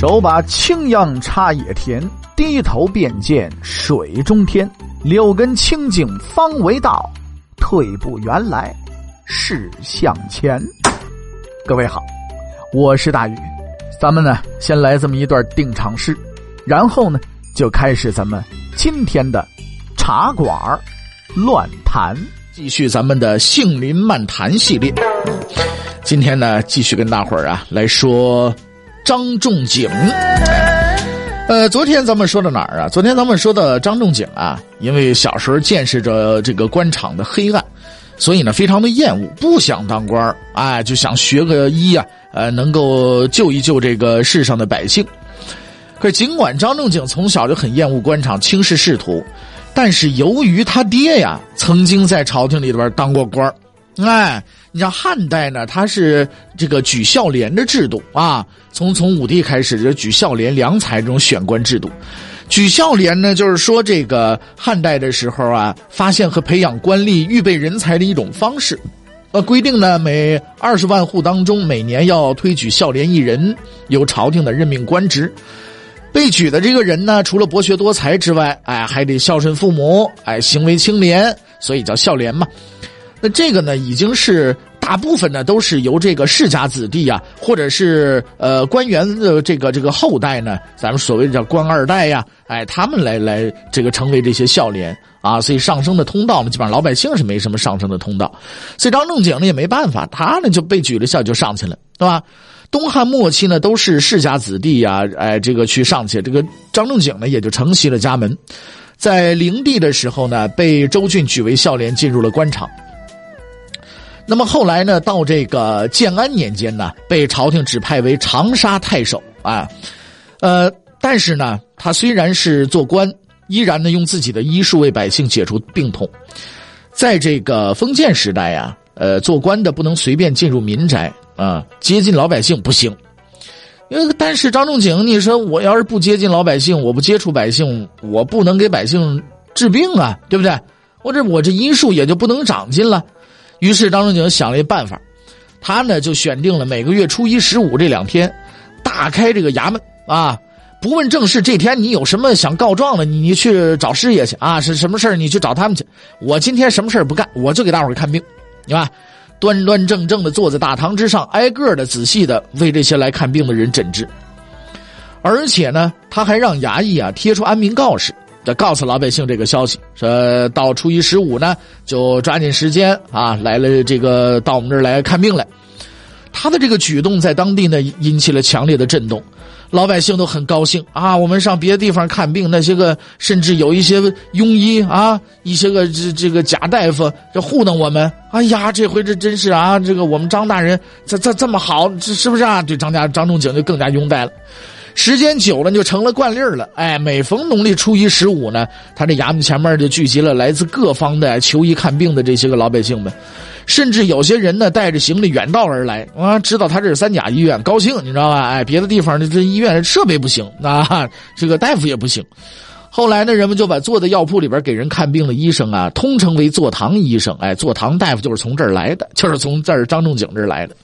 手把青秧插野田，低头便见水中天。六根清净方为道，退步原来是向前。各位好，我是大宇，咱们呢先来这么一段定场诗，然后呢就开始咱们今天的茶馆乱谈，继续咱们的杏林漫谈系列。今天呢，继续跟大伙儿啊来说张仲景。呃，昨天咱们说到哪儿啊？昨天咱们说到张仲景啊，因为小时候见识着这个官场的黑暗，所以呢非常的厌恶，不想当官儿，哎，就想学个医啊，呃，能够救一救这个世上的百姓。可是尽管张仲景从小就很厌恶官场，轻视仕途，但是由于他爹呀曾经在朝廷里边当过官儿。哎，你像汉代呢，它是这个举孝廉的制度啊。从从武帝开始就举孝廉、良才这种选官制度。举孝廉呢，就是说这个汉代的时候啊，发现和培养官吏、预备人才的一种方式。呃，规定呢，每二十万户当中，每年要推举孝廉一人，由朝廷的任命官职。被举的这个人呢，除了博学多才之外，哎，还得孝顺父母，哎，行为清廉，所以叫孝廉嘛。那这个呢，已经是大部分呢都是由这个世家子弟呀，或者是呃官员的这个这个后代呢，咱们所谓的叫官二代呀，哎，他们来来这个成为这些孝廉啊，所以上升的通道呢，基本上老百姓是没什么上升的通道，所以张仲景呢也没办法，他呢就被举了孝就上去了，对吧？东汉末期呢都是世家子弟呀，哎，这个去上去，这个张仲景呢也就承袭了家门，在灵帝的时候呢，被周俊举为孝廉，进入了官场。那么后来呢，到这个建安年间呢，被朝廷指派为长沙太守啊，呃，但是呢，他虽然是做官，依然呢用自己的医术为百姓解除病痛。在这个封建时代呀，呃，做官的不能随便进入民宅啊，接近老百姓不行。因为但是张仲景，你说我要是不接近老百姓，我不接触百姓，我不能给百姓治病啊，对不对？我这我这医术也就不能长进了。于是张仲景想了一办法，他呢就选定了每个月初一、十五这两天，大开这个衙门啊，不问正事。这天你有什么想告状的，你去找师爷去啊，是什么事你去找他们去。我今天什么事不干，我就给大伙看病，对吧？端端正正的坐在大堂之上，挨个的仔细的为这些来看病的人诊治。而且呢，他还让衙役啊贴出安民告示。告诉老百姓这个消息，说到初一十五呢，就抓紧时间啊，来了这个到我们这儿来看病来。他的这个举动在当地呢引起了强烈的震动，老百姓都很高兴啊。我们上别的地方看病，那些个甚至有一些庸医啊，一些个这这个假大夫这糊弄我们。哎呀，这回这真是啊，这个我们张大人这这这么好，这是不是啊？对张家张仲景就更加拥戴了。时间久了就成了惯例了，哎，每逢农历初一、十五呢，他这衙门前面就聚集了来自各方的求医看病的这些个老百姓们，甚至有些人呢带着行李远道而来啊，知道他这是三甲医院，高兴，你知道吧？哎，别的地方的这医院设备不行啊，这个大夫也不行。后来呢，人们就把坐在药铺里边给人看病的医生啊，通称为坐堂医生，哎，坐堂大夫就是从这儿来的，就是从这儿张仲景这儿来的。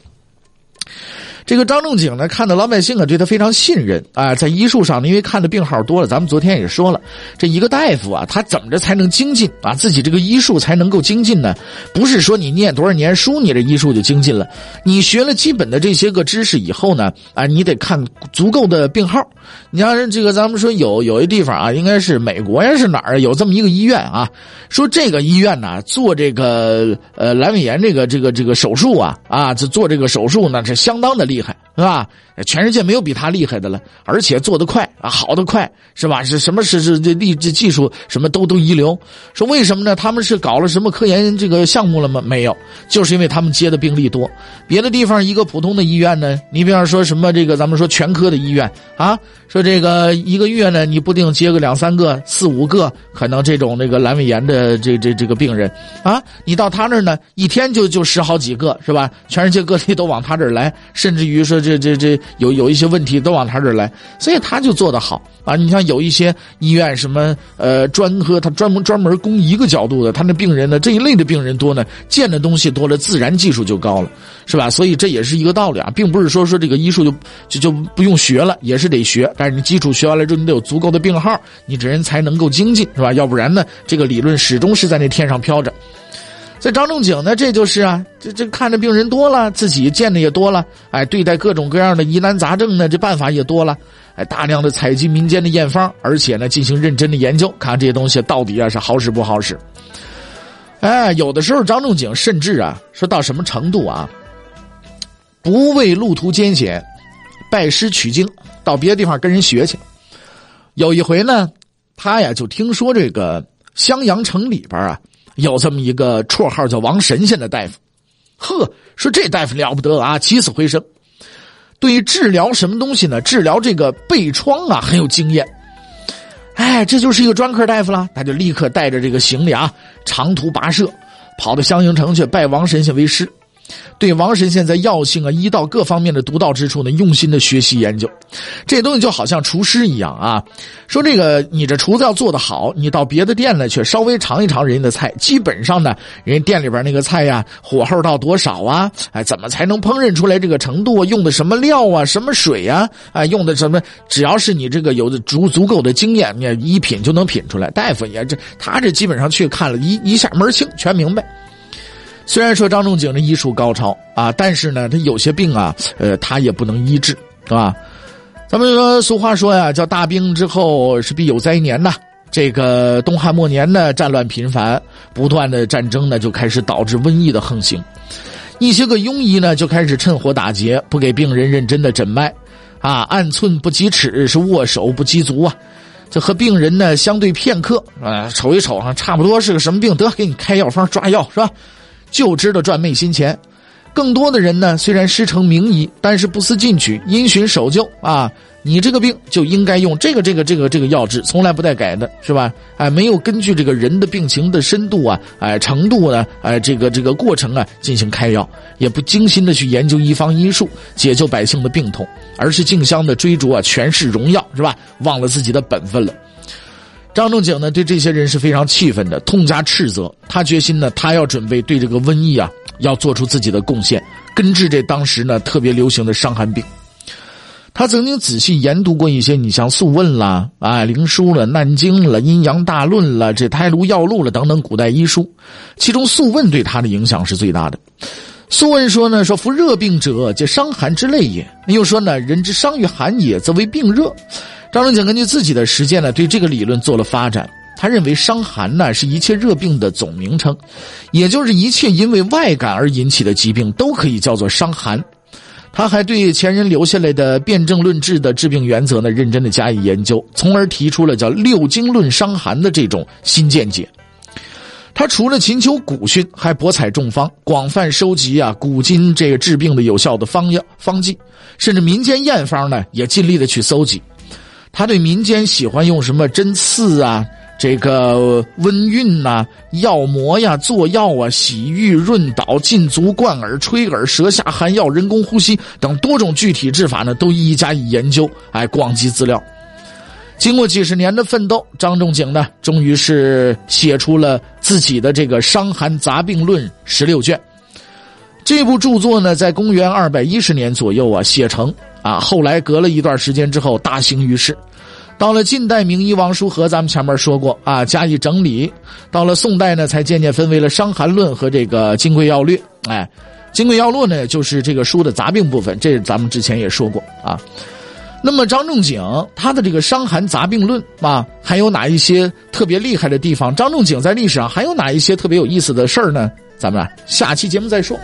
这个张仲景呢，看到老百姓啊对他非常信任啊，在医术上呢，因为看的病号多了，咱们昨天也说了，这一个大夫啊，他怎么着才能精进啊？自己这个医术才能够精进呢？不是说你念多少年书，你这医术就精进了。你学了基本的这些个知识以后呢，啊，你得看足够的病号。你像这个，咱们说有有一地方啊，应该是美国呀，是哪儿有这么一个医院啊？说这个医院呢，做这个呃阑尾炎这个这个这个手术啊啊，做做这个手术呢，是相当的厉厉害，是吧？全世界没有比他厉害的了，而且做得快啊，好的快，是吧？是什么是是这力这技术什么都都一流。说为什么呢？他们是搞了什么科研这个项目了吗？没有，就是因为他们接的病例多。别的地方一个普通的医院呢，你比方说什么这个咱们说全科的医院啊，说这个一个月呢，你不定接个两三个、四五个，可能这种那个阑尾炎的这这这个病人啊，你到他那儿呢，一天就就十好几个，是吧？全世界各地都往他这儿来，甚至于说这这这。有有一些问题都往他这儿来，所以他就做得好啊。你像有一些医院什么呃专科，他专门专门攻一个角度的，他那病人呢这一类的病人多呢，见的东西多了，自然技术就高了，是吧？所以这也是一个道理啊，并不是说说这个医术就就就不用学了，也是得学，但是你基础学完了之后，你得有足够的病号，你这人才能够精进，是吧？要不然呢，这个理论始终是在那天上飘着。这张仲景呢，这就是啊，这这看着病人多了，自己见的也多了，哎，对待各种各样的疑难杂症呢，这办法也多了，哎，大量的采集民间的验方，而且呢，进行认真的研究，看这些东西到底啊是好使不好使。哎，有的时候张仲景甚至啊，说到什么程度啊，不畏路途艰险，拜师取经，到别的地方跟人学去。有一回呢，他呀就听说这个襄阳城里边啊。有这么一个绰号叫王神仙的大夫，呵，说这大夫了不得啊，起死回生。对于治疗什么东西呢？治疗这个背疮啊，很有经验。哎，这就是一个专科大夫了。他就立刻带着这个行李啊，长途跋涉，跑到襄阳城去拜王神仙为师。对王神仙在药性啊、医道各方面的独到之处呢，用心的学习研究。这东西就好像厨师一样啊，说这个你这厨子要做得好，你到别的店呢去稍微尝一尝人家的菜，基本上呢，人家店里边那个菜呀，火候到多少啊？哎，怎么才能烹饪出来这个程度啊？用的什么料啊？什么水呀啊？哎，用的什么？只要是你这个有的足足够的经验，你一品就能品出来。大夫也这，他这基本上去看了一一下门清，全明白。虽然说张仲景的医术高超啊，但是呢，他有些病啊，呃，他也不能医治，是吧？咱们说俗话说呀，叫大病之后是必有灾年呐。这个东汉末年呢，战乱频繁，不断的战争呢，就开始导致瘟疫的横行。一些个庸医呢，就开始趁火打劫，不给病人认真的诊脉，啊，按寸不及尺，是握手不及足啊。这和病人呢相对片刻，啊，瞅一瞅啊，差不多是个什么病，得给你开药方抓药，是吧？就知道赚昧心钱，更多的人呢，虽然师承名医，但是不思进取，因循守旧啊。你这个病就应该用这个这个这个这个药治，从来不带改的，是吧？哎，没有根据这个人的病情的深度啊，哎程度呢，哎这个这个过程啊进行开药，也不精心的去研究医方医术，解救百姓的病痛，而是竞相的追逐啊权势荣耀，是吧？忘了自己的本分了。张仲景呢，对这些人是非常气愤的，痛加斥责。他决心呢，他要准备对这个瘟疫啊，要做出自己的贡献，根治这当时呢特别流行的伤寒病。他曾经仔细研读过一些，你像《素问》啦、啊《灵书》了、《难经》了、《阴阳大论》了、这《胎炉药录》了等等古代医书，其中《素问》对他的影响是最大的。《素问》说呢，说服热病者，皆伤寒之类也。又说呢，人之伤于寒也，则为病热。张仲景根据自己的实践呢，对这个理论做了发展。他认为伤寒呢是一切热病的总名称，也就是一切因为外感而引起的疾病都可以叫做伤寒。他还对前人留下来的辨证论治的治病原则呢认真的加以研究，从而提出了叫六经论伤寒的这种新见解。他除了勤求古训，还博采众方，广泛收集啊古今这个治病的有效的方药方剂，甚至民间验方呢也尽力的去搜集。他对民间喜欢用什么针刺啊、这个温运呐、药膜呀、做药啊、洗浴润导、浸足灌耳、吹耳、舌下含药、人工呼吸等多种具体治法呢，都一一加以研究，哎，广集资料。经过几十年的奋斗，张仲景呢，终于是写出了自己的这个《伤寒杂病论》十六卷。这部著作呢，在公元二百一十年左右啊写成。啊，后来隔了一段时间之后，大行于世。到了近代，名医王叔和，咱们前面说过啊，加以整理。到了宋代呢，才渐渐分为了《伤寒论》和这个《金匮要略》。哎，《金匮要略》呢，就是这个书的杂病部分，这咱们之前也说过啊。那么张仲景他的这个《伤寒杂病论》啊，还有哪一些特别厉害的地方？张仲景在历史上还有哪一些特别有意思的事儿呢？咱们下期节目再说。